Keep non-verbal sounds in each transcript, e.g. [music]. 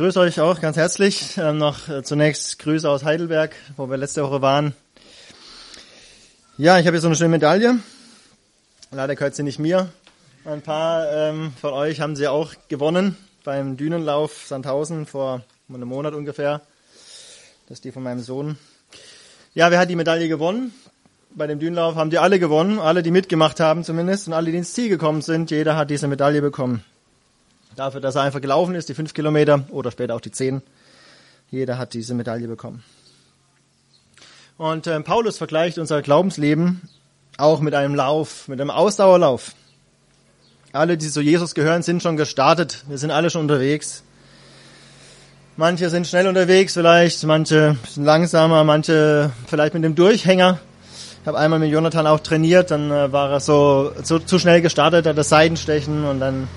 grüße euch auch ganz herzlich. Ähm, noch äh, zunächst Grüße aus Heidelberg, wo wir letzte Woche waren. Ja, ich habe hier so eine schöne Medaille. Leider gehört sie nicht mir. Ein paar ähm, von euch haben sie auch gewonnen beim Dünenlauf Sandhausen vor einem Monat ungefähr. Das ist die von meinem Sohn. Ja, wer hat die Medaille gewonnen? Bei dem Dünenlauf haben die alle gewonnen, alle, die mitgemacht haben zumindest und alle, die ins Ziel gekommen sind. Jeder hat diese Medaille bekommen. Dafür, dass er einfach gelaufen ist, die fünf Kilometer oder später auch die zehn. Jeder hat diese Medaille bekommen. Und äh, Paulus vergleicht unser Glaubensleben auch mit einem Lauf, mit einem Ausdauerlauf. Alle, die zu Jesus gehören, sind schon gestartet. Wir sind alle schon unterwegs. Manche sind schnell unterwegs vielleicht, manche sind langsamer, manche vielleicht mit dem Durchhänger. Ich habe einmal mit Jonathan auch trainiert, dann äh, war er so, so zu schnell gestartet, hat das Seitenstechen und dann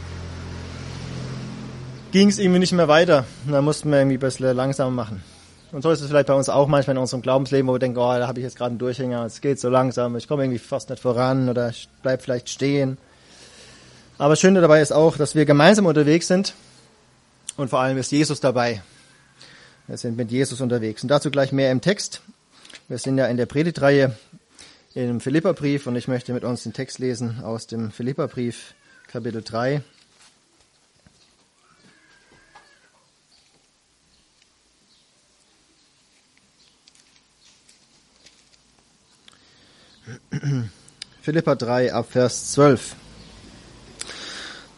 ging es irgendwie nicht mehr weiter. Dann mussten wir irgendwie ein bisschen langsamer machen. Und so ist es vielleicht bei uns auch manchmal in unserem Glaubensleben, wo wir denken, oh, da habe ich jetzt gerade einen Durchhänger, es geht so langsam, ich komme irgendwie fast nicht voran oder ich bleib vielleicht stehen. Aber das Schöne dabei ist auch, dass wir gemeinsam unterwegs sind und vor allem ist Jesus dabei. Wir sind mit Jesus unterwegs. Und dazu gleich mehr im Text. Wir sind ja in der Predigtreihe im Philipperbrief und ich möchte mit uns den Text lesen aus dem Philipperbrief Kapitel 3 [clears throat] Philippa 3 ab Vers 12.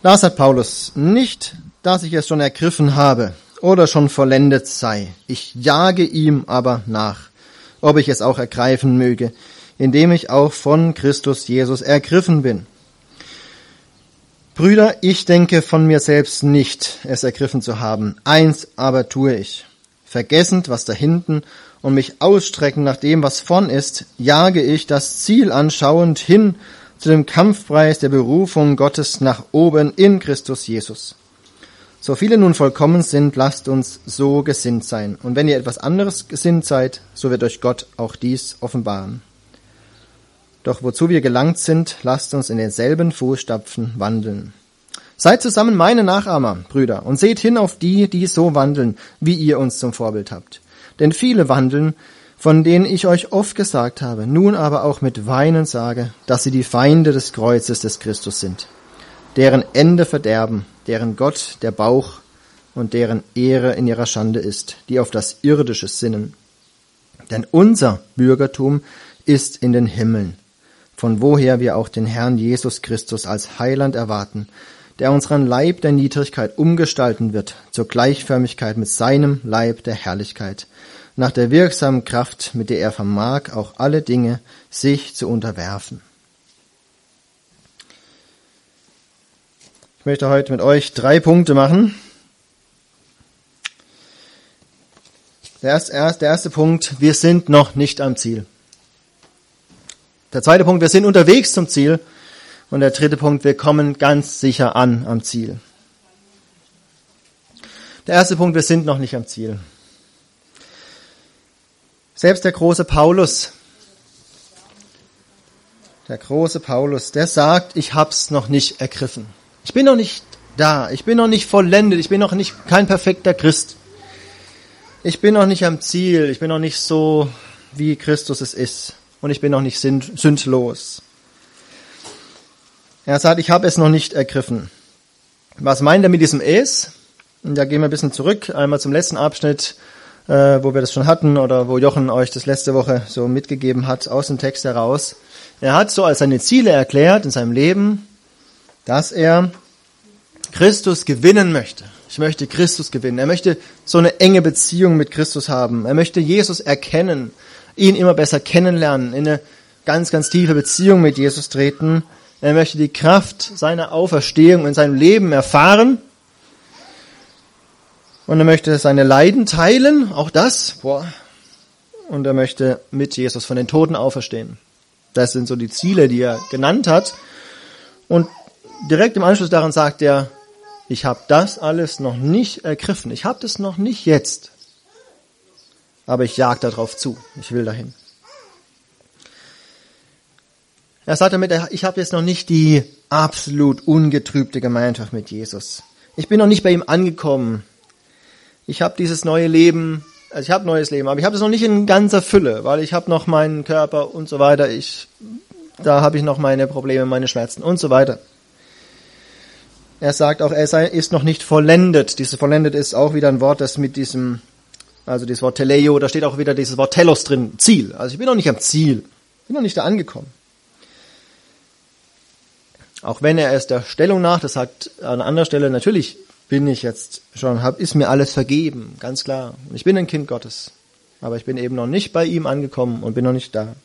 Da sagt Paulus, nicht, dass ich es schon ergriffen habe oder schon vollendet sei. Ich jage ihm aber nach, ob ich es auch ergreifen möge, indem ich auch von Christus Jesus ergriffen bin. Brüder, ich denke von mir selbst nicht, es ergriffen zu haben. Eins aber tue ich. Vergessend, was da hinten und mich ausstrecken nach dem, was vorn ist, jage ich das Ziel anschauend hin zu dem Kampfpreis der Berufung Gottes nach oben in Christus Jesus. So viele nun vollkommen sind, lasst uns so gesinnt sein. Und wenn ihr etwas anderes gesinnt seid, so wird euch Gott auch dies offenbaren. Doch wozu wir gelangt sind, lasst uns in denselben Fußstapfen wandeln. Seid zusammen meine Nachahmer, Brüder, und seht hin auf die, die so wandeln, wie ihr uns zum Vorbild habt. Denn viele wandeln, von denen ich euch oft gesagt habe, nun aber auch mit Weinen sage, dass sie die Feinde des Kreuzes des Christus sind, deren Ende verderben, deren Gott der Bauch und deren Ehre in ihrer Schande ist, die auf das Irdische sinnen. Denn unser Bürgertum ist in den Himmeln, von woher wir auch den Herrn Jesus Christus als Heiland erwarten, der unseren Leib der Niedrigkeit umgestalten wird zur Gleichförmigkeit mit seinem Leib der Herrlichkeit, nach der wirksamen Kraft, mit der er vermag, auch alle Dinge sich zu unterwerfen. Ich möchte heute mit euch drei Punkte machen. Der erste, der erste Punkt, wir sind noch nicht am Ziel. Der zweite Punkt, wir sind unterwegs zum Ziel. Und der dritte Punkt, wir kommen ganz sicher an am Ziel. Der erste Punkt, wir sind noch nicht am Ziel. Selbst der große Paulus, der große Paulus, der sagt, ich hab's noch nicht ergriffen. Ich bin noch nicht da. Ich bin noch nicht vollendet. Ich bin noch nicht kein perfekter Christ. Ich bin noch nicht am Ziel. Ich bin noch nicht so, wie Christus es ist. Und ich bin noch nicht sündlos. Er sagt, ich habe es noch nicht ergriffen. Was meint er mit diesem es? Und da gehen wir ein bisschen zurück, einmal zum letzten Abschnitt, äh, wo wir das schon hatten oder wo Jochen euch das letzte Woche so mitgegeben hat aus dem Text heraus. Er hat so als seine Ziele erklärt in seinem Leben, dass er Christus gewinnen möchte. Ich möchte Christus gewinnen. Er möchte so eine enge Beziehung mit Christus haben. Er möchte Jesus erkennen, ihn immer besser kennenlernen, in eine ganz, ganz tiefe Beziehung mit Jesus treten er möchte die Kraft seiner Auferstehung in seinem Leben erfahren. Und er möchte seine Leiden teilen, auch das. Boah. Und er möchte mit Jesus von den Toten auferstehen. Das sind so die Ziele, die er genannt hat. Und direkt im Anschluss daran sagt er, ich habe das alles noch nicht ergriffen. Ich habe das noch nicht jetzt. Aber ich jag darauf zu. Ich will dahin. Er sagt damit, ich habe jetzt noch nicht die absolut ungetrübte Gemeinschaft mit Jesus. Ich bin noch nicht bei ihm angekommen. Ich habe dieses neue Leben, also ich habe neues Leben, aber ich habe es noch nicht in ganzer Fülle, weil ich habe noch meinen Körper und so weiter. Ich, da habe ich noch meine Probleme, meine Schmerzen und so weiter. Er sagt auch, er sei, ist noch nicht vollendet. Dieses vollendet ist auch wieder ein Wort, das mit diesem, also dieses Wort Teleio, da steht auch wieder dieses Wort Telos drin, Ziel. Also ich bin noch nicht am Ziel, bin noch nicht da angekommen. Auch wenn er es der Stellung nach, das sagt an anderer Stelle, natürlich bin ich jetzt schon, hab, ist mir alles vergeben, ganz klar. Ich bin ein Kind Gottes. Aber ich bin eben noch nicht bei ihm angekommen und bin noch nicht da.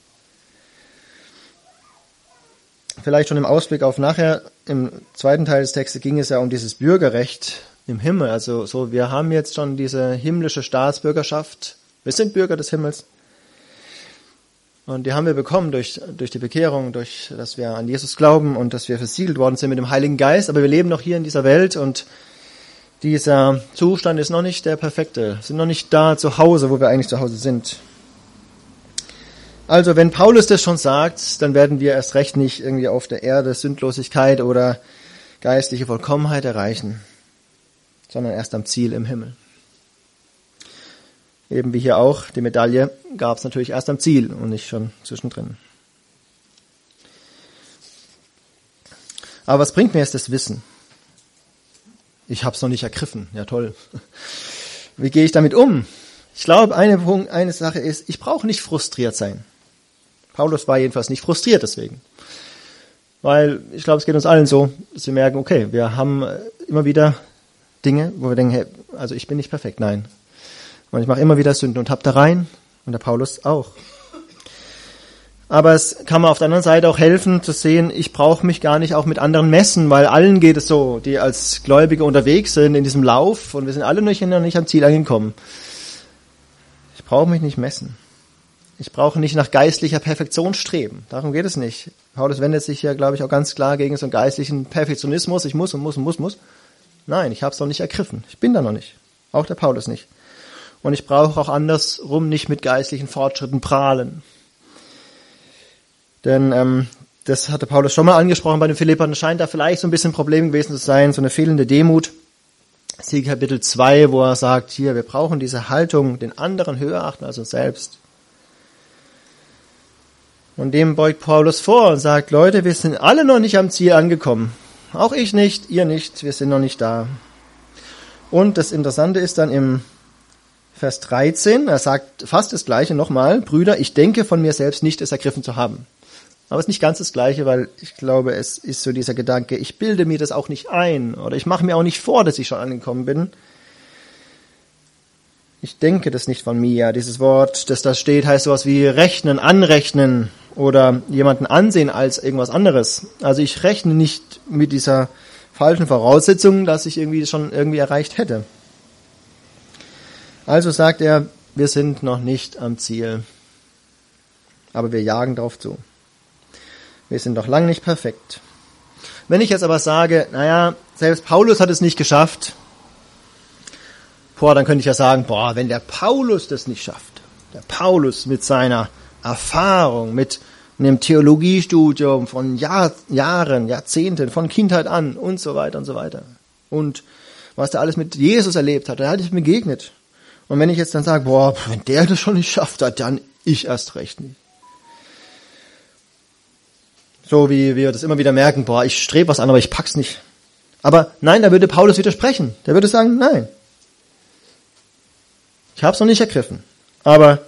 Vielleicht schon im Ausblick auf nachher, im zweiten Teil des Textes ging es ja um dieses Bürgerrecht im Himmel. Also so, wir haben jetzt schon diese himmlische Staatsbürgerschaft. Wir sind Bürger des Himmels. Und die haben wir bekommen durch, durch die Bekehrung, durch, dass wir an Jesus glauben und dass wir versiegelt worden sind mit dem Heiligen Geist. Aber wir leben noch hier in dieser Welt und dieser Zustand ist noch nicht der perfekte. Sind noch nicht da zu Hause, wo wir eigentlich zu Hause sind. Also, wenn Paulus das schon sagt, dann werden wir erst recht nicht irgendwie auf der Erde Sündlosigkeit oder geistliche Vollkommenheit erreichen, sondern erst am Ziel im Himmel. Eben wie hier auch, die Medaille gab es natürlich erst am Ziel und nicht schon zwischendrin. Aber was bringt mir jetzt das Wissen? Ich habe es noch nicht ergriffen. Ja toll. Wie gehe ich damit um? Ich glaube, eine, eine Sache ist, ich brauche nicht frustriert sein. Paulus war jedenfalls nicht frustriert deswegen. Weil ich glaube, es geht uns allen so, dass wir merken, okay, wir haben immer wieder Dinge, wo wir denken, hey, also ich bin nicht perfekt. Nein, und ich mache immer wieder Sünden und hab da rein. Und der Paulus auch. Aber es kann mir auf der anderen Seite auch helfen zu sehen, ich brauche mich gar nicht auch mit anderen messen, weil allen geht es so, die als Gläubige unterwegs sind in diesem Lauf und wir sind alle noch nicht am Ziel angekommen. Ich brauche mich nicht messen. Ich brauche nicht nach geistlicher Perfektion streben. Darum geht es nicht. Paulus wendet sich ja, glaube ich, auch ganz klar gegen so einen geistlichen Perfektionismus. Ich muss und muss und muss, muss. Nein, ich habe es noch nicht ergriffen. Ich bin da noch nicht. Auch der Paulus nicht. Und ich brauche auch andersrum nicht mit geistlichen Fortschritten prahlen. Denn ähm, das hatte Paulus schon mal angesprochen bei den Philippern, scheint da vielleicht so ein bisschen ein Problem gewesen zu sein, so eine fehlende Demut. Sieg Kapitel 2, wo er sagt, hier, wir brauchen diese Haltung, den anderen höher achten als uns selbst. Und dem beugt Paulus vor und sagt, Leute, wir sind alle noch nicht am Ziel angekommen. Auch ich nicht, ihr nicht, wir sind noch nicht da. Und das Interessante ist dann im Vers 13, er sagt fast das Gleiche nochmal, Brüder, ich denke von mir selbst nicht, es ergriffen zu haben. Aber es ist nicht ganz das Gleiche, weil ich glaube, es ist so dieser Gedanke, ich bilde mir das auch nicht ein oder ich mache mir auch nicht vor, dass ich schon angekommen bin. Ich denke das nicht von mir. Dieses Wort, das da steht, heißt sowas wie rechnen, anrechnen oder jemanden ansehen als irgendwas anderes. Also ich rechne nicht mit dieser falschen Voraussetzung, dass ich irgendwie schon irgendwie erreicht hätte. Also sagt er, wir sind noch nicht am Ziel, aber wir jagen darauf zu. Wir sind noch lange nicht perfekt. Wenn ich jetzt aber sage, naja, selbst Paulus hat es nicht geschafft, boah, dann könnte ich ja sagen, boah, wenn der Paulus das nicht schafft, der Paulus mit seiner Erfahrung, mit einem Theologiestudium von Jahr, Jahren, Jahrzehnten, von Kindheit an und so weiter und so weiter. Und was er alles mit Jesus erlebt hat, er hat es begegnet. Und wenn ich jetzt dann sage, boah, wenn der das schon nicht schafft hat, dann ich erst recht nicht. So wie wir das immer wieder merken, boah, ich strebe was an, aber ich pack's nicht. Aber nein, da würde Paulus widersprechen. Der würde sagen, nein. Ich habe es noch nicht ergriffen. Aber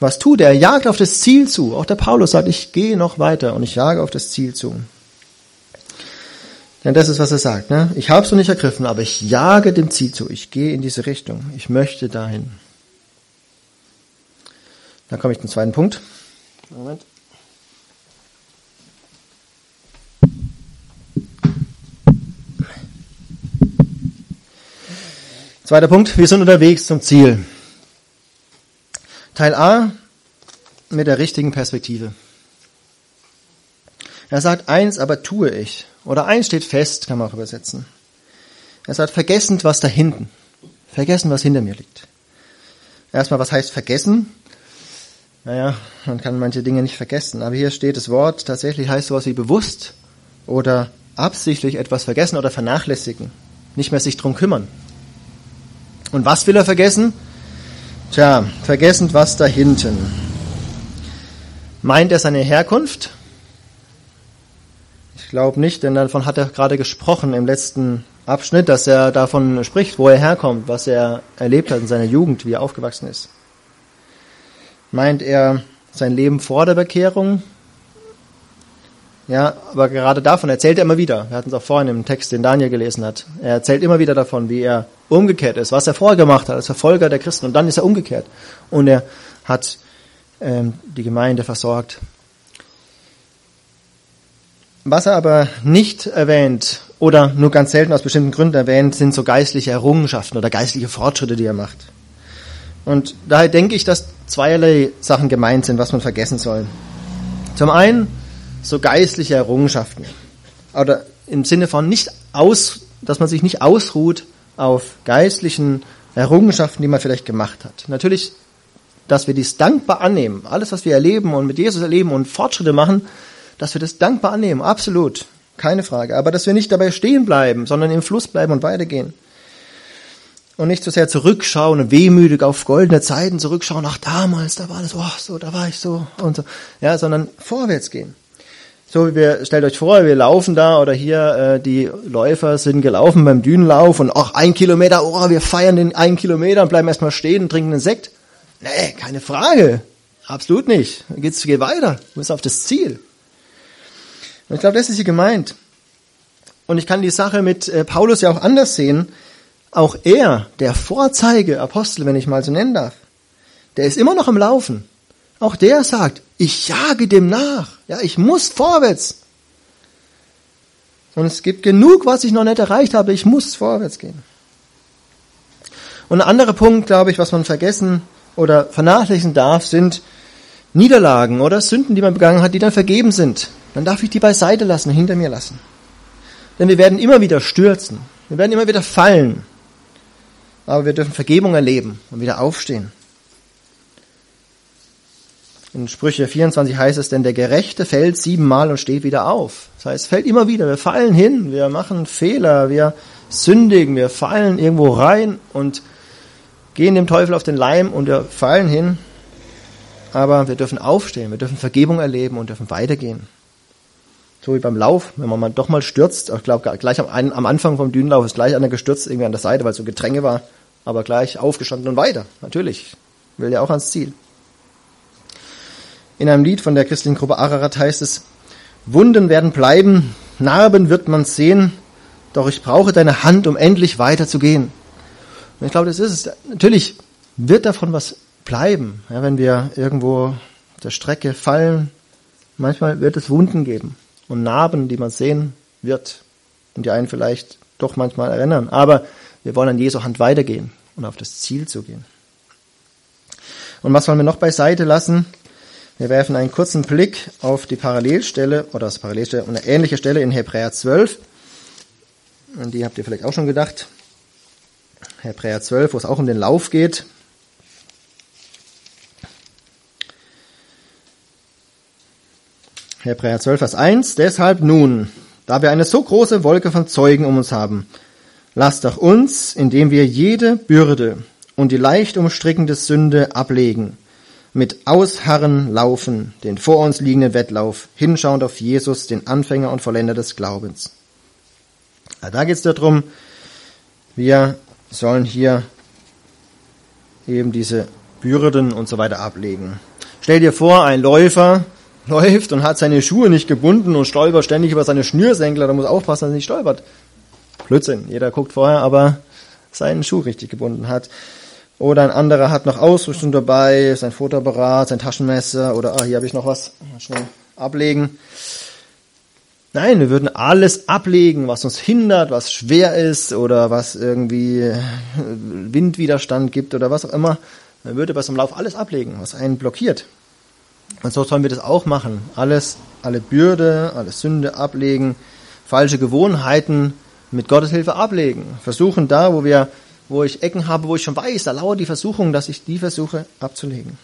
was tut er? Er jagt auf das Ziel zu. Auch der Paulus sagt, ich gehe noch weiter und ich jage auf das Ziel zu. Denn das ist, was er sagt. Ne? Ich habe es noch nicht ergriffen, aber ich jage dem Ziel zu. Ich gehe in diese Richtung. Ich möchte dahin. Dann komme ich zum zweiten Punkt. Moment. Zweiter Punkt. Wir sind unterwegs zum Ziel. Teil A mit der richtigen Perspektive. Er sagt eins, aber tue ich. Oder eins steht fest, kann man auch übersetzen. Er sagt, vergessend, was da hinten. Vergessen, was hinter mir liegt. Erstmal, was heißt vergessen? Naja, man kann manche Dinge nicht vergessen. Aber hier steht das Wort, tatsächlich heißt sowas wie bewusst oder absichtlich etwas vergessen oder vernachlässigen. Nicht mehr sich drum kümmern. Und was will er vergessen? Tja, vergessend was da hinten. Meint er seine Herkunft? Ich glaube nicht, denn davon hat er gerade gesprochen im letzten Abschnitt, dass er davon spricht, wo er herkommt, was er erlebt hat in seiner Jugend, wie er aufgewachsen ist. Meint er sein Leben vor der Bekehrung? Ja, aber gerade davon erzählt er immer wieder. Wir hatten es auch vorhin im Text, den Daniel gelesen hat. Er erzählt immer wieder davon, wie er umgekehrt ist, was er vorher gemacht hat als Verfolger der Christen. Und dann ist er umgekehrt. Und er hat ähm, die Gemeinde versorgt. Was er aber nicht erwähnt oder nur ganz selten aus bestimmten Gründen erwähnt, sind so geistliche Errungenschaften oder geistliche Fortschritte, die er macht. Und daher denke ich, dass zweierlei Sachen gemeint sind, was man vergessen soll. Zum einen so geistliche Errungenschaften. Oder im Sinne von nicht aus, dass man sich nicht ausruht auf geistlichen Errungenschaften, die man vielleicht gemacht hat. Natürlich, dass wir dies dankbar annehmen. Alles, was wir erleben und mit Jesus erleben und Fortschritte machen, dass wir das dankbar annehmen. Absolut. Keine Frage. Aber dass wir nicht dabei stehen bleiben, sondern im Fluss bleiben und weitergehen. Und nicht so sehr zurückschauen und wehmütig auf goldene Zeiten zurückschauen. Ach, damals, da war das, oh, so, da war ich so und so. Ja, sondern vorwärts gehen. So wie wir, stellt euch vor, wir laufen da oder hier, äh, die Läufer sind gelaufen beim Dünenlauf und ach, ein Kilometer, oh, wir feiern den einen Kilometer und bleiben erstmal stehen und trinken einen Sekt. Nee, keine Frage. Absolut nicht. Dann geht's, geht weiter. Du bist auf das Ziel. Und ich glaube, das ist hier gemeint. Und ich kann die Sache mit äh, Paulus ja auch anders sehen. Auch er, der Vorzeige Apostel, wenn ich mal so nennen darf, der ist immer noch am Laufen. Auch der sagt, ich jage dem nach. Ja, ich muss vorwärts. Und es gibt genug, was ich noch nicht erreicht habe. Ich muss vorwärts gehen. Und ein anderer Punkt, glaube ich, was man vergessen oder vernachlässigen darf, sind Niederlagen oder Sünden, die man begangen hat, die dann vergeben sind. Dann darf ich die beiseite lassen, hinter mir lassen. Denn wir werden immer wieder stürzen. Wir werden immer wieder fallen. Aber wir dürfen Vergebung erleben und wieder aufstehen. In Sprüche 24 heißt es, denn der Gerechte fällt siebenmal und steht wieder auf. Das heißt, fällt immer wieder. Wir fallen hin, wir machen Fehler, wir sündigen, wir fallen irgendwo rein und gehen dem Teufel auf den Leim und wir fallen hin. Aber wir dürfen aufstehen, wir dürfen Vergebung erleben und dürfen weitergehen. So wie beim Lauf, wenn man mal doch mal stürzt, ich glaube gleich am, am Anfang vom Dünenlauf ist gleich einer gestürzt, irgendwie an der Seite, weil es so Gedränge war, aber gleich aufgestanden und weiter. Natürlich, will ja auch ans Ziel. In einem Lied von der christlichen Gruppe Ararat heißt es, Wunden werden bleiben, Narben wird man sehen, doch ich brauche deine Hand, um endlich weiterzugehen. Und ich glaube, das ist es. Natürlich wird davon was bleiben, ja, wenn wir irgendwo auf der Strecke fallen. Manchmal wird es Wunden geben und Narben, die man sehen wird und die einen vielleicht doch manchmal erinnern. Aber wir wollen an Jesu Hand weitergehen und auf das Ziel zu gehen. Und was wollen wir noch beiseite lassen? Wir werfen einen kurzen Blick auf die Parallelstelle oder das Parallelstelle eine ähnliche Stelle in Hebräer 12. Und die habt ihr vielleicht auch schon gedacht. Hebräer 12, wo es auch um den Lauf geht. Hebräer 12, Vers 1. Deshalb nun, da wir eine so große Wolke von Zeugen um uns haben, lasst doch uns, indem wir jede Bürde und die leicht umstrickende Sünde ablegen, mit Ausharren laufen, den vor uns liegenden Wettlauf, hinschauend auf Jesus, den Anfänger und Vollender des Glaubens. Ja, da geht es darum, wir sollen hier eben diese Bürden und so weiter ablegen. Stell dir vor, ein Läufer [laughs] läuft und hat seine Schuhe nicht gebunden und stolpert ständig über seine Schnürsenkel, da muss aufpassen, dass er nicht stolpert. Blödsinn, jeder guckt vorher, aber seinen Schuh richtig gebunden hat. Oder ein anderer hat noch Ausrüstung dabei, sein Fotoapparat, sein Taschenmesser oder ah, hier habe ich noch was, schnell ablegen. Nein, wir würden alles ablegen, was uns hindert, was schwer ist oder was irgendwie Windwiderstand gibt oder was auch immer. Man würde bei so einem Lauf alles ablegen, was einen blockiert. Und so sollen wir das auch machen. Alles, alle Bürde, alle Sünde ablegen, falsche Gewohnheiten mit Gottes Hilfe ablegen. Versuchen da, wo wir wo ich Ecken habe, wo ich schon weiß, da lauert die Versuchung, dass ich die versuche abzulegen.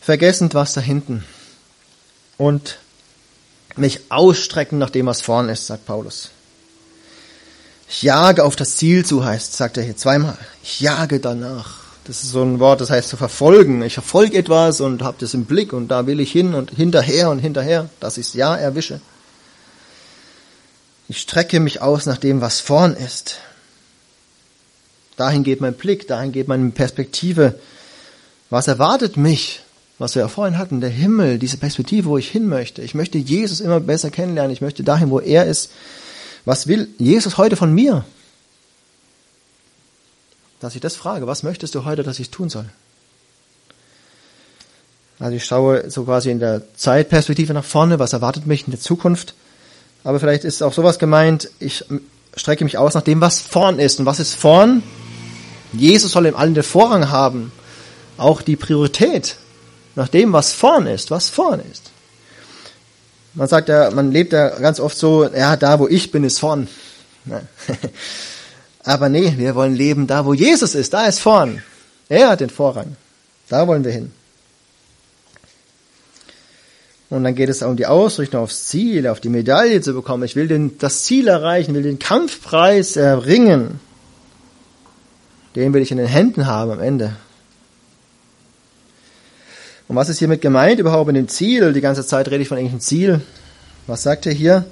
Vergessend was da hinten. Und mich ausstrecken nach dem, was vorn ist, sagt Paulus. Ich jage auf das Ziel zu, heißt, sagt er hier zweimal. Ich jage danach. Das ist so ein Wort, das heißt zu verfolgen. Ich verfolge etwas und habe das im Blick und da will ich hin und hinterher und hinterher, dass ich es ja erwische. Ich strecke mich aus nach dem, was vorn ist. Dahin geht mein Blick, dahin geht meine Perspektive. Was erwartet mich? Was wir ja vorhin hatten, der Himmel, diese Perspektive, wo ich hin möchte. Ich möchte Jesus immer besser kennenlernen. Ich möchte dahin, wo er ist. Was will Jesus heute von mir? Dass ich das frage, was möchtest du heute, dass ich tun soll? Also ich schaue so quasi in der Zeitperspektive nach vorne, was erwartet mich in der Zukunft. Aber vielleicht ist auch sowas gemeint, ich strecke mich aus nach dem, was vorn ist. Und was ist vorn? Jesus soll im allen den Vorrang haben. Auch die Priorität nach dem, was vorn ist, was vorn ist. Man sagt ja, man lebt ja ganz oft so, ja, da wo ich bin, ist vorn. [laughs] Aber nee, wir wollen leben da, wo Jesus ist, da ist vorn. Er hat den Vorrang. Da wollen wir hin. Und dann geht es um die Ausrichtung aufs Ziel, auf die Medaille zu bekommen. Ich will den, das Ziel erreichen, will den Kampfpreis erringen. Den will ich in den Händen haben am Ende. Und was ist hiermit gemeint überhaupt mit dem Ziel? Die ganze Zeit rede ich von irgendeinem Ziel. Was sagt er hier?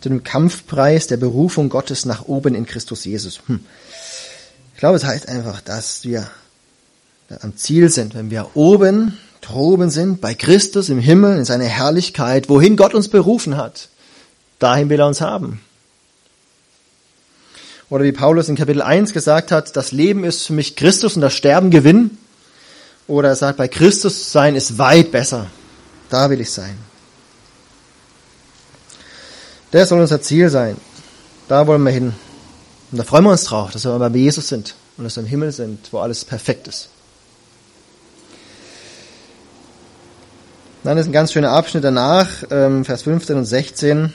Zu dem Kampfpreis der Berufung Gottes nach oben in Christus Jesus. Hm. Ich glaube, es heißt einfach, dass wir am Ziel sind, wenn wir oben, droben sind, bei Christus im Himmel, in seiner Herrlichkeit, wohin Gott uns berufen hat. Dahin will er uns haben. Oder wie Paulus in Kapitel 1 gesagt hat, das Leben ist für mich Christus und das Sterben Gewinn. Oder er sagt, bei Christus sein ist weit besser. Da will ich sein. Das soll unser Ziel sein. Da wollen wir hin. Und da freuen wir uns drauf, dass wir bei Jesus sind und dass wir im Himmel sind, wo alles perfekt ist. Dann ist ein ganz schöner Abschnitt danach, ähm, Vers 15 und 16.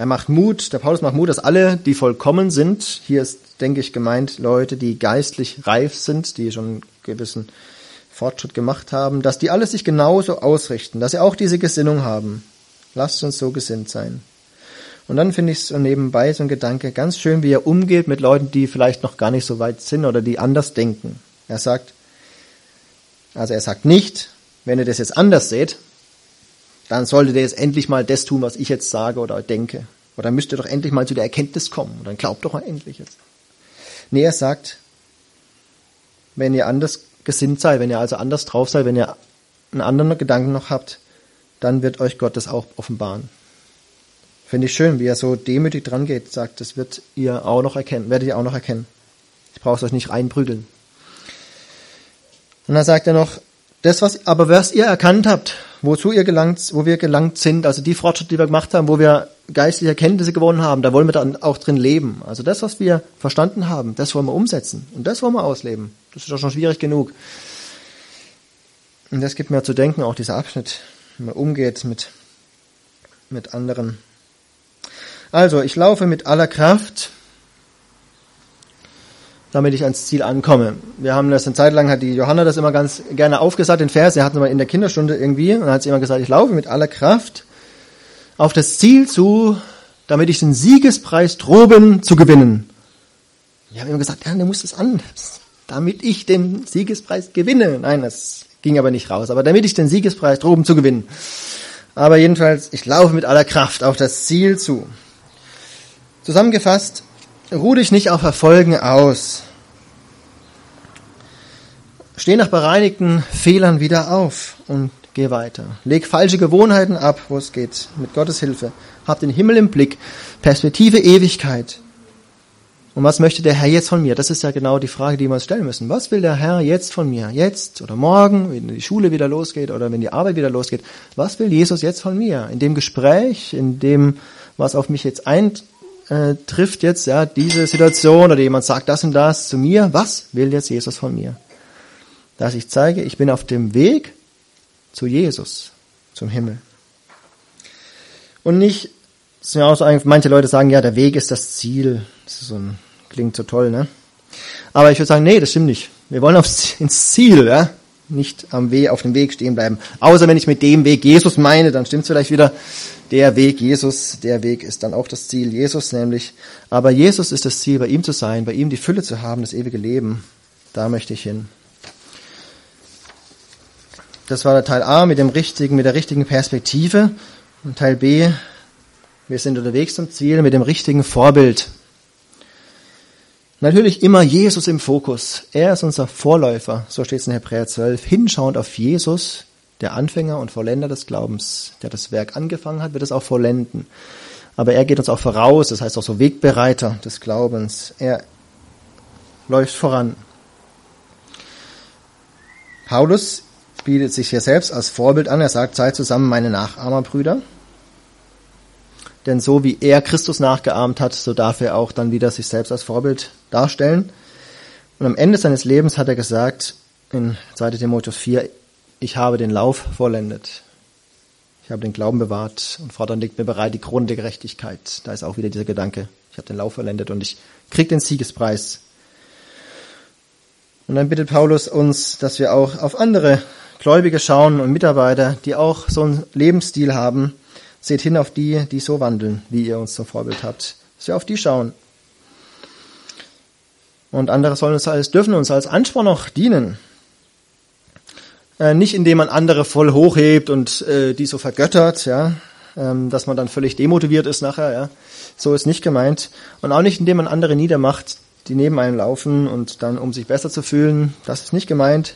Er macht Mut, der Paulus macht Mut, dass alle, die vollkommen sind, hier ist, denke ich, gemeint Leute, die geistlich reif sind, die schon einen gewissen Fortschritt gemacht haben, dass die alle sich genauso ausrichten, dass sie auch diese Gesinnung haben. Lasst uns so gesinnt sein. Und dann finde ich so nebenbei so ein Gedanke ganz schön, wie er umgeht mit Leuten, die vielleicht noch gar nicht so weit sind oder die anders denken. Er sagt, also er sagt nicht, wenn ihr das jetzt anders seht, dann solltet ihr jetzt endlich mal das tun, was ich jetzt sage oder denke. Oder müsst ihr doch endlich mal zu der Erkenntnis kommen. Und dann glaubt doch mal endlich jetzt. Nee, er sagt, wenn ihr anders gesinnt seid, wenn ihr also anders drauf seid, wenn ihr einen anderen Gedanken noch habt, dann wird euch Gott das auch offenbaren. Finde ich schön, wie er so demütig dran geht, sagt, das wird ihr auch noch erkennen, werdet ihr auch noch erkennen. Ich brauche es euch nicht reinprügeln. Und dann sagt er noch, das, was, aber was ihr erkannt habt, wozu ihr gelangt, wo wir gelangt sind, also die Fortschritte, die wir gemacht haben, wo wir geistliche Erkenntnisse gewonnen haben, da wollen wir dann auch drin leben. Also das, was wir verstanden haben, das wollen wir umsetzen und das wollen wir ausleben. Das ist doch schon schwierig genug. Und das gibt mir zu denken, auch dieser Abschnitt, wie man umgeht mit, mit anderen. Also, ich laufe mit aller Kraft damit ich ans Ziel ankomme. Wir haben das eine Zeit lang, hat die Johanna das immer ganz gerne aufgesagt, den Vers, er hat mal in der Kinderstunde irgendwie, und dann hat sie immer gesagt, ich laufe mit aller Kraft auf das Ziel zu, damit ich den Siegespreis droben zu gewinnen. Wir haben immer gesagt, ja, du musst es anders, damit ich den Siegespreis gewinne. Nein, das ging aber nicht raus, aber damit ich den Siegespreis droben zu gewinnen. Aber jedenfalls, ich laufe mit aller Kraft auf das Ziel zu. Zusammengefasst, Ruh dich nicht auf Erfolgen aus. Steh nach bereinigten Fehlern wieder auf und geh weiter. Leg falsche Gewohnheiten ab, wo es geht, mit Gottes Hilfe. Hab den Himmel im Blick, Perspektive Ewigkeit. Und was möchte der Herr jetzt von mir? Das ist ja genau die Frage, die wir uns stellen müssen. Was will der Herr jetzt von mir? Jetzt oder morgen, wenn die Schule wieder losgeht oder wenn die Arbeit wieder losgeht? Was will Jesus jetzt von mir? In dem Gespräch, in dem, was auf mich jetzt eint, äh, trifft jetzt ja diese Situation oder jemand sagt das und das zu mir, was will jetzt Jesus von mir? Dass ich zeige, ich bin auf dem Weg zu Jesus, zum Himmel. Und nicht, ja auch so, manche Leute sagen, ja, der Weg ist das Ziel. Das so ein, klingt so toll, ne? Aber ich würde sagen, nee, das stimmt nicht. Wir wollen aufs, ins Ziel, ja? Nicht am Weg, auf dem Weg stehen bleiben. Außer wenn ich mit dem Weg Jesus meine, dann stimmt's vielleicht wieder. Der Weg Jesus, der Weg ist dann auch das Ziel Jesus nämlich. Aber Jesus ist das Ziel, bei ihm zu sein, bei ihm die Fülle zu haben, das ewige Leben. Da möchte ich hin. Das war der Teil A mit dem richtigen, mit der richtigen Perspektive. Und Teil B, wir sind unterwegs zum Ziel mit dem richtigen Vorbild. Natürlich immer Jesus im Fokus. Er ist unser Vorläufer, so steht es in Hebräer 12, hinschauend auf Jesus, der Anfänger und Vollender des Glaubens, der das Werk angefangen hat, wird es auch vollenden. Aber er geht uns auch voraus, das heißt auch so Wegbereiter des Glaubens. Er läuft voran. Paulus bietet sich hier selbst als Vorbild an. Er sagt, seid zusammen meine Nachahmerbrüder. Denn so wie er Christus nachgeahmt hat, so darf er auch dann wieder sich selbst als Vorbild darstellen. Und am Ende seines Lebens hat er gesagt, in 2 Timotheus 4, ich habe den Lauf vollendet. Ich habe den Glauben bewahrt und Vater liegt mir bereit die Krone der Gerechtigkeit. Da ist auch wieder dieser Gedanke. Ich habe den Lauf vollendet und ich krieg den Siegespreis. Und dann bittet Paulus uns, dass wir auch auf andere Gläubige schauen und Mitarbeiter, die auch so einen Lebensstil haben, Seht hin auf die, die so wandeln, wie ihr uns zum Vorbild habt. Dass wir auf die schauen. Und andere sollen uns als, dürfen uns als Ansporn noch dienen. Äh, nicht indem man andere voll hochhebt und äh, die so vergöttert, ja, ähm, dass man dann völlig demotiviert ist nachher, ja. So ist nicht gemeint. Und auch nicht indem man andere niedermacht, die neben einem laufen und dann, um sich besser zu fühlen, das ist nicht gemeint,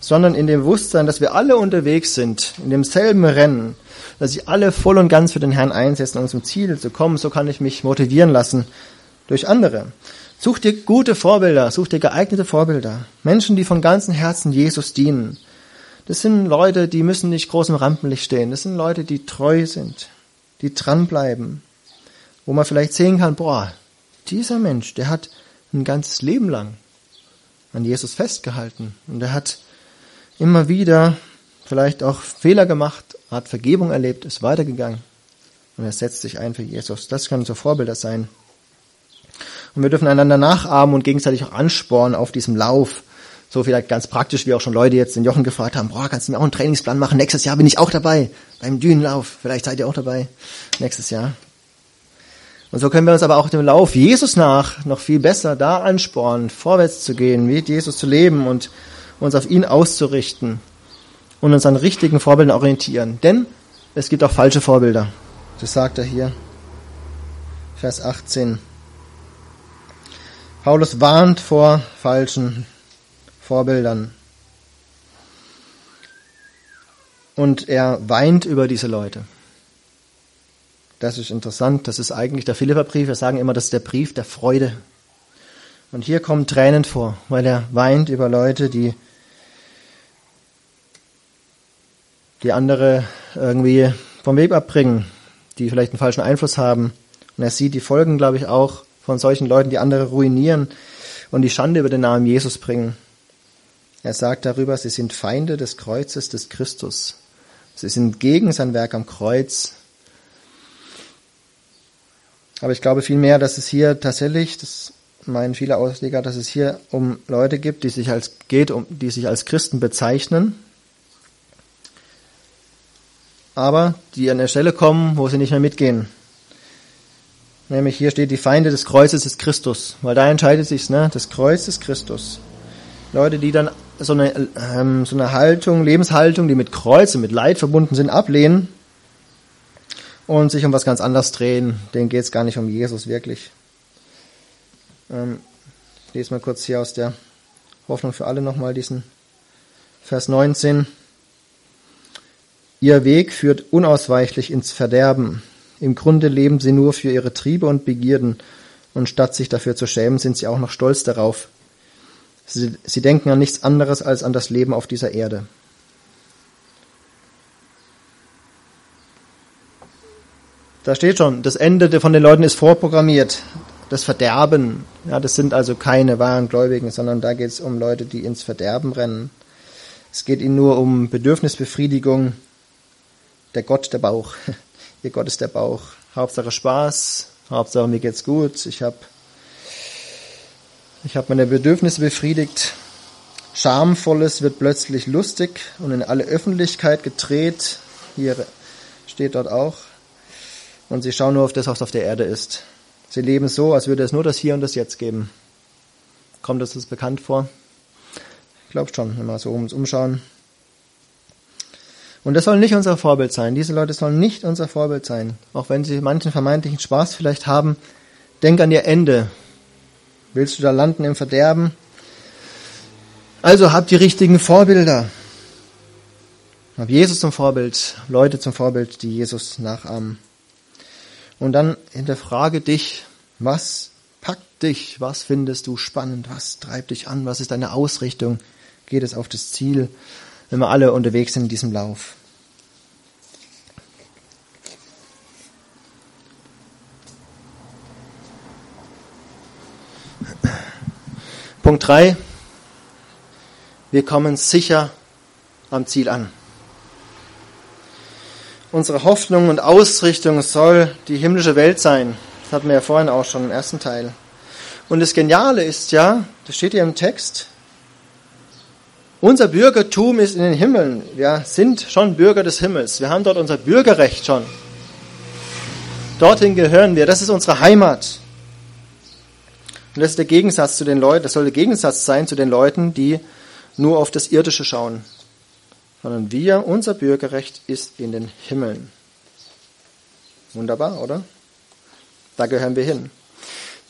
sondern in dem Bewusstsein, dass wir alle unterwegs sind, in demselben Rennen, dass sich alle voll und ganz für den Herrn einsetzen, um zum Ziel zu kommen. So kann ich mich motivieren lassen durch andere. Such dir gute Vorbilder, such dir geeignete Vorbilder. Menschen, die von ganzem Herzen Jesus dienen. Das sind Leute, die müssen nicht groß im Rampenlicht stehen. Das sind Leute, die treu sind, die dranbleiben. Wo man vielleicht sehen kann, boah, dieser Mensch, der hat ein ganzes Leben lang an Jesus festgehalten. Und er hat immer wieder vielleicht auch Fehler gemacht, hat Vergebung erlebt, ist weitergegangen und er setzt sich ein für Jesus. Das können so Vorbilder sein. Und wir dürfen einander nachahmen und gegenseitig auch anspornen auf diesem Lauf. So vielleicht ganz praktisch, wie auch schon Leute jetzt den Jochen gefragt haben, boah, kannst du mir auch einen Trainingsplan machen? Nächstes Jahr bin ich auch dabei beim Dünenlauf. Vielleicht seid ihr auch dabei nächstes Jahr. Und so können wir uns aber auch dem Lauf Jesus nach noch viel besser da anspornen, vorwärts zu gehen, wie Jesus zu leben und uns auf ihn auszurichten und uns an richtigen Vorbildern orientieren. Denn es gibt auch falsche Vorbilder. Das sagt er hier. Vers 18. Paulus warnt vor falschen Vorbildern. Und er weint über diese Leute. Das ist interessant. Das ist eigentlich der Philipperbrief. Wir sagen immer, das ist der Brief der Freude. Und hier kommen Tränen vor, weil er weint über Leute, die die andere irgendwie vom Weg abbringen, die vielleicht einen falschen Einfluss haben. Und er sieht die Folgen, glaube ich, auch von solchen Leuten, die andere ruinieren und die Schande über den Namen Jesus bringen. Er sagt darüber, sie sind Feinde des Kreuzes des Christus. Sie sind gegen sein Werk am Kreuz. Aber ich glaube vielmehr, dass es hier tatsächlich, das meinen viele Ausleger, dass es hier um Leute gibt, die sich als, geht, um, die sich als Christen bezeichnen, aber die an der Stelle kommen, wo sie nicht mehr mitgehen. Nämlich hier steht, die Feinde des Kreuzes ist Christus, weil da entscheidet sich's, ne? Das Kreuz ist Christus. Leute, die dann so eine, ähm, so eine Haltung, Lebenshaltung, die mit Kreuz und mit Leid verbunden sind, ablehnen und sich um was ganz anderes drehen. Denen geht's gar nicht um Jesus wirklich. Ähm, ich lese mal kurz hier aus der Hoffnung für alle nochmal diesen Vers 19. Ihr Weg führt unausweichlich ins Verderben. Im Grunde leben sie nur für ihre Triebe und Begierden, und statt sich dafür zu schämen, sind sie auch noch stolz darauf. Sie, sie denken an nichts anderes als an das Leben auf dieser Erde. Da steht schon, das Ende von den Leuten ist vorprogrammiert. Das Verderben, ja, das sind also keine wahren Gläubigen, sondern da geht es um Leute, die ins Verderben rennen. Es geht ihnen nur um Bedürfnisbefriedigung, der Gott der Bauch. [laughs] Ihr Gott ist der Bauch. Hauptsache Spaß, Hauptsache mir geht's gut. Ich habe ich hab meine Bedürfnisse befriedigt. Schamvolles wird plötzlich lustig und in alle Öffentlichkeit gedreht. Hier steht dort auch. Und sie schauen nur auf das, was auf der Erde ist. Sie leben so, als würde es nur das Hier und das Jetzt geben. Kommt das uns bekannt vor? Ich glaube schon, wenn wir so uns umschauen. Und das soll nicht unser Vorbild sein. Diese Leute sollen nicht unser Vorbild sein. Auch wenn sie manchen vermeintlichen Spaß vielleicht haben. Denk an ihr Ende. Willst du da landen im Verderben? Also habt die richtigen Vorbilder. Hab Jesus zum Vorbild, Leute zum Vorbild, die Jesus nachahmen. Und dann hinterfrage dich, was packt dich, was findest du spannend, was treibt dich an, was ist deine Ausrichtung, geht es auf das Ziel, wenn wir alle unterwegs sind in diesem Lauf. Punkt 3. Wir kommen sicher am Ziel an. Unsere Hoffnung und Ausrichtung soll die himmlische Welt sein. Das hatten wir ja vorhin auch schon im ersten Teil. Und das Geniale ist ja, das steht hier im Text, unser Bürgertum ist in den Himmeln. Wir sind schon Bürger des Himmels. Wir haben dort unser Bürgerrecht schon. Dorthin gehören wir. Das ist unsere Heimat. Und das ist der Gegensatz zu den Leuten, das soll der Gegensatz sein zu den Leuten, die nur auf das Irdische schauen, sondern wir, unser Bürgerrecht ist in den Himmeln. Wunderbar, oder? Da gehören wir hin.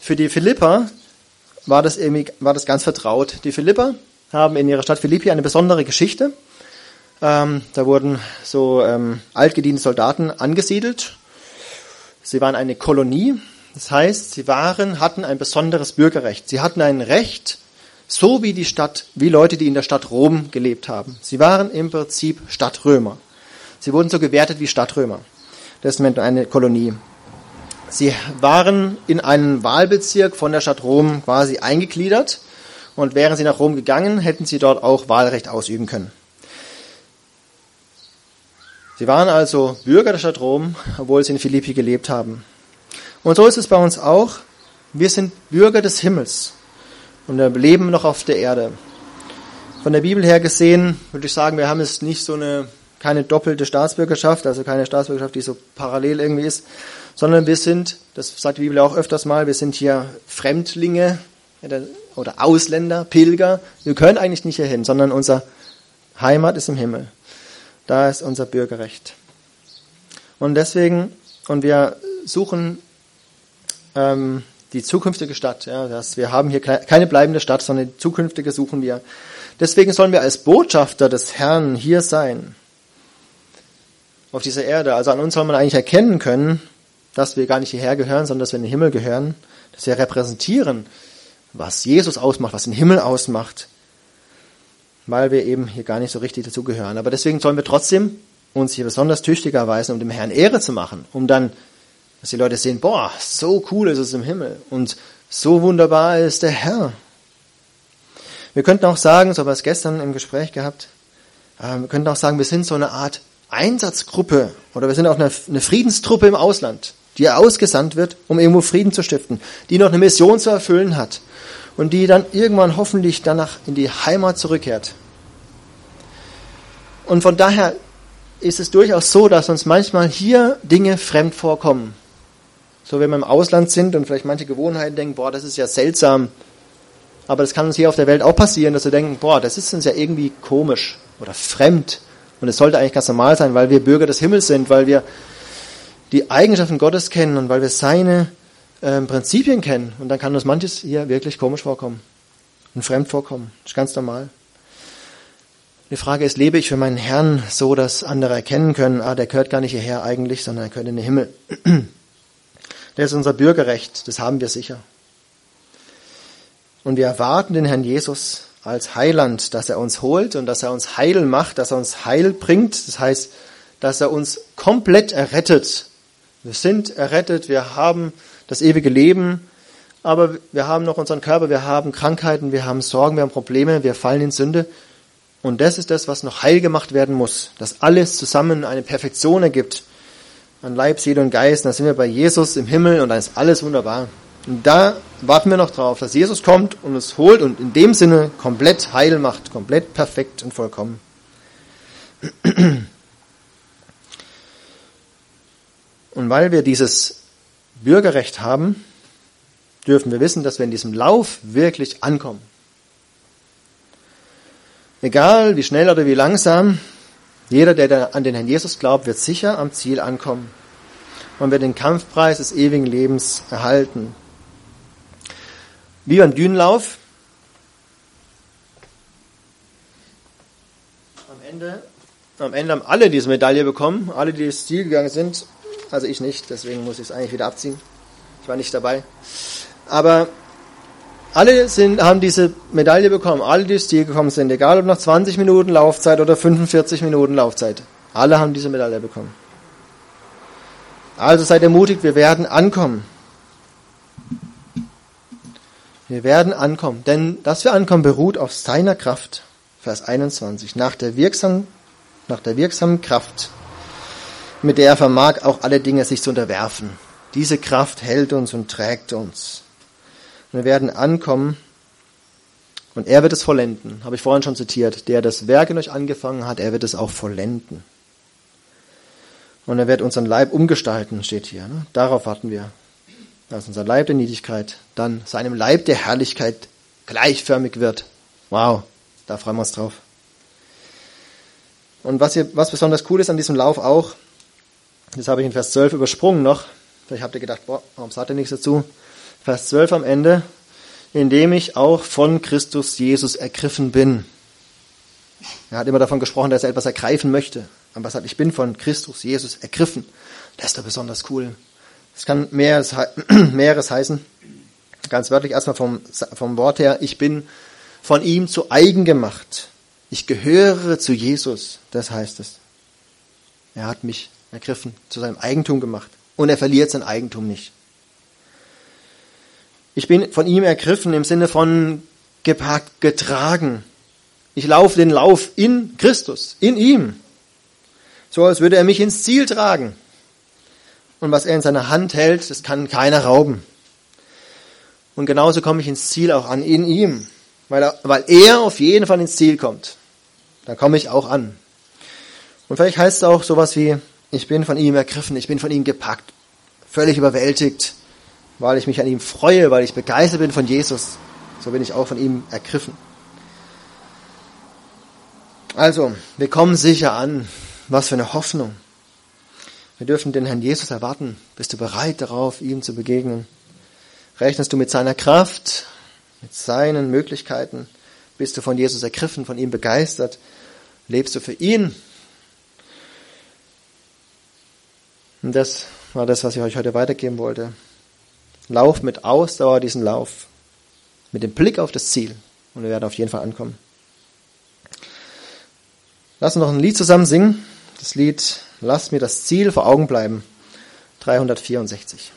Für die Philipper war das, war das ganz vertraut. Die Philipper haben in ihrer Stadt Philippi eine besondere Geschichte. Ähm, da wurden so ähm, altgediente Soldaten angesiedelt. Sie waren eine Kolonie. Das heißt, sie waren, hatten ein besonderes Bürgerrecht. Sie hatten ein Recht, so wie die Stadt, wie Leute, die in der Stadt Rom gelebt haben. Sie waren im Prinzip Stadtrömer. Sie wurden so gewertet wie Stadtrömer. Das ist eine Kolonie. Sie waren in einen Wahlbezirk von der Stadt Rom quasi eingegliedert und wären sie nach Rom gegangen, hätten sie dort auch Wahlrecht ausüben können. Sie waren also Bürger der Stadt Rom, obwohl sie in Philippi gelebt haben. Und so ist es bei uns auch. Wir sind Bürger des Himmels und wir leben noch auf der Erde. Von der Bibel her gesehen würde ich sagen, wir haben es nicht so eine, keine doppelte Staatsbürgerschaft, also keine Staatsbürgerschaft, die so parallel irgendwie ist, sondern wir sind, das sagt die Bibel auch öfters mal, wir sind hier Fremdlinge oder Ausländer, Pilger. Wir können eigentlich nicht hierhin, sondern unser Heimat ist im Himmel. Da ist unser Bürgerrecht. Und deswegen, und wir suchen ähm, die zukünftige Stadt. Ja, das, wir haben hier keine bleibende Stadt, sondern die zukünftige suchen wir. Deswegen sollen wir als Botschafter des Herrn hier sein. Auf dieser Erde. Also an uns soll man eigentlich erkennen können, dass wir gar nicht hierher gehören, sondern dass wir in den Himmel gehören. Dass wir repräsentieren, was Jesus ausmacht, was den Himmel ausmacht. Weil wir eben hier gar nicht so richtig dazugehören. Aber deswegen sollen wir trotzdem uns hier besonders tüchtig erweisen, um dem Herrn Ehre zu machen, um dann dass die Leute sehen, boah, so cool ist es im Himmel und so wunderbar ist der Herr. Wir könnten auch sagen, so haben wir es gestern im Gespräch gehabt, äh, wir könnten auch sagen, wir sind so eine Art Einsatzgruppe oder wir sind auch eine, eine Friedenstruppe im Ausland, die ausgesandt wird, um irgendwo Frieden zu stiften, die noch eine Mission zu erfüllen hat und die dann irgendwann hoffentlich danach in die Heimat zurückkehrt. Und von daher ist es durchaus so, dass uns manchmal hier Dinge fremd vorkommen. So, wenn wir im Ausland sind und vielleicht manche Gewohnheiten denken, boah, das ist ja seltsam. Aber das kann uns hier auf der Welt auch passieren, dass wir denken, boah, das ist uns ja irgendwie komisch oder fremd. Und es sollte eigentlich ganz normal sein, weil wir Bürger des Himmels sind, weil wir die Eigenschaften Gottes kennen und weil wir seine äh, Prinzipien kennen. Und dann kann uns manches hier wirklich komisch vorkommen und fremd vorkommen. Das ist ganz normal. Die Frage ist, lebe ich für meinen Herrn so, dass andere erkennen können, ah, der gehört gar nicht hierher eigentlich, sondern er gehört in den Himmel. [clears throat] Das ist unser Bürgerrecht, das haben wir sicher. Und wir erwarten den Herrn Jesus als Heiland, dass er uns holt und dass er uns heil macht, dass er uns heil bringt. Das heißt, dass er uns komplett errettet. Wir sind errettet, wir haben das ewige Leben, aber wir haben noch unseren Körper, wir haben Krankheiten, wir haben Sorgen, wir haben Probleme, wir fallen in Sünde. Und das ist das, was noch heil gemacht werden muss, dass alles zusammen eine Perfektion ergibt an Leib, Seele und Geist. Da sind wir bei Jesus im Himmel und da ist alles wunderbar. Und da warten wir noch drauf, dass Jesus kommt und uns holt und in dem Sinne komplett heil macht, komplett perfekt und vollkommen. Und weil wir dieses Bürgerrecht haben, dürfen wir wissen, dass wir in diesem Lauf wirklich ankommen. Egal wie schnell oder wie langsam, jeder, der an den Herrn Jesus glaubt, wird sicher am Ziel ankommen und wird den Kampfpreis des ewigen Lebens erhalten. Wie beim Dünenlauf. Am Ende, am Ende haben alle diese Medaille bekommen, alle, die ins Ziel gegangen sind. Also ich nicht, deswegen muss ich es eigentlich wieder abziehen. Ich war nicht dabei. Aber alle sind, haben diese Medaille bekommen, alle, die ins Ziel gekommen sind, egal ob nach 20 Minuten Laufzeit oder 45 Minuten Laufzeit. Alle haben diese Medaille bekommen. Also seid ermutigt, wir werden ankommen. Wir werden ankommen, denn dass wir ankommen beruht auf seiner Kraft. Vers 21. Nach der wirksamen, nach der wirksamen Kraft, mit der er vermag, auch alle Dinge sich zu unterwerfen. Diese Kraft hält uns und trägt uns. Wir werden ankommen und er wird es vollenden. Habe ich vorhin schon zitiert. Der das Werk in euch angefangen hat, er wird es auch vollenden. Und er wird unseren Leib umgestalten, steht hier. Ne? Darauf warten wir. Dass unser Leib der Niedrigkeit dann seinem Leib der Herrlichkeit gleichförmig wird. Wow, da freuen wir uns drauf. Und was, hier, was besonders cool ist an diesem Lauf auch, das habe ich in Vers 12 übersprungen noch. Vielleicht habt ihr gedacht, boah, warum sagt er nichts dazu? Vers 12 am Ende, indem ich auch von Christus Jesus ergriffen bin. Er hat immer davon gesprochen, dass er etwas ergreifen möchte. Aber er sagt, ich bin von Christus Jesus ergriffen. Das ist doch besonders cool. Das kann mehres, [clears throat] mehres heißen. Ganz wörtlich erstmal vom, vom Wort her, ich bin von ihm zu eigen gemacht. Ich gehöre zu Jesus, das heißt es. Er hat mich ergriffen, zu seinem Eigentum gemacht. Und er verliert sein Eigentum nicht. Ich bin von ihm ergriffen im Sinne von gepackt, getragen. Ich laufe den Lauf in Christus, in ihm. So als würde er mich ins Ziel tragen. Und was er in seiner Hand hält, das kann keiner rauben. Und genauso komme ich ins Ziel auch an, in ihm. Weil er, weil er auf jeden Fall ins Ziel kommt. Da komme ich auch an. Und vielleicht heißt es auch sowas wie, ich bin von ihm ergriffen, ich bin von ihm gepackt, völlig überwältigt, weil ich mich an ihm freue, weil ich begeistert bin von Jesus. So bin ich auch von ihm ergriffen. Also, wir kommen sicher an. Was für eine Hoffnung. Wir dürfen den Herrn Jesus erwarten. Bist du bereit darauf, ihm zu begegnen? Rechnest du mit seiner Kraft, mit seinen Möglichkeiten? Bist du von Jesus ergriffen, von ihm begeistert? Lebst du für ihn? Und das war das, was ich euch heute weitergeben wollte. Lauf mit Ausdauer diesen Lauf. Mit dem Blick auf das Ziel. Und wir werden auf jeden Fall ankommen. Lass uns noch ein Lied zusammen singen. Das Lied Lass mir das Ziel vor Augen bleiben. 364.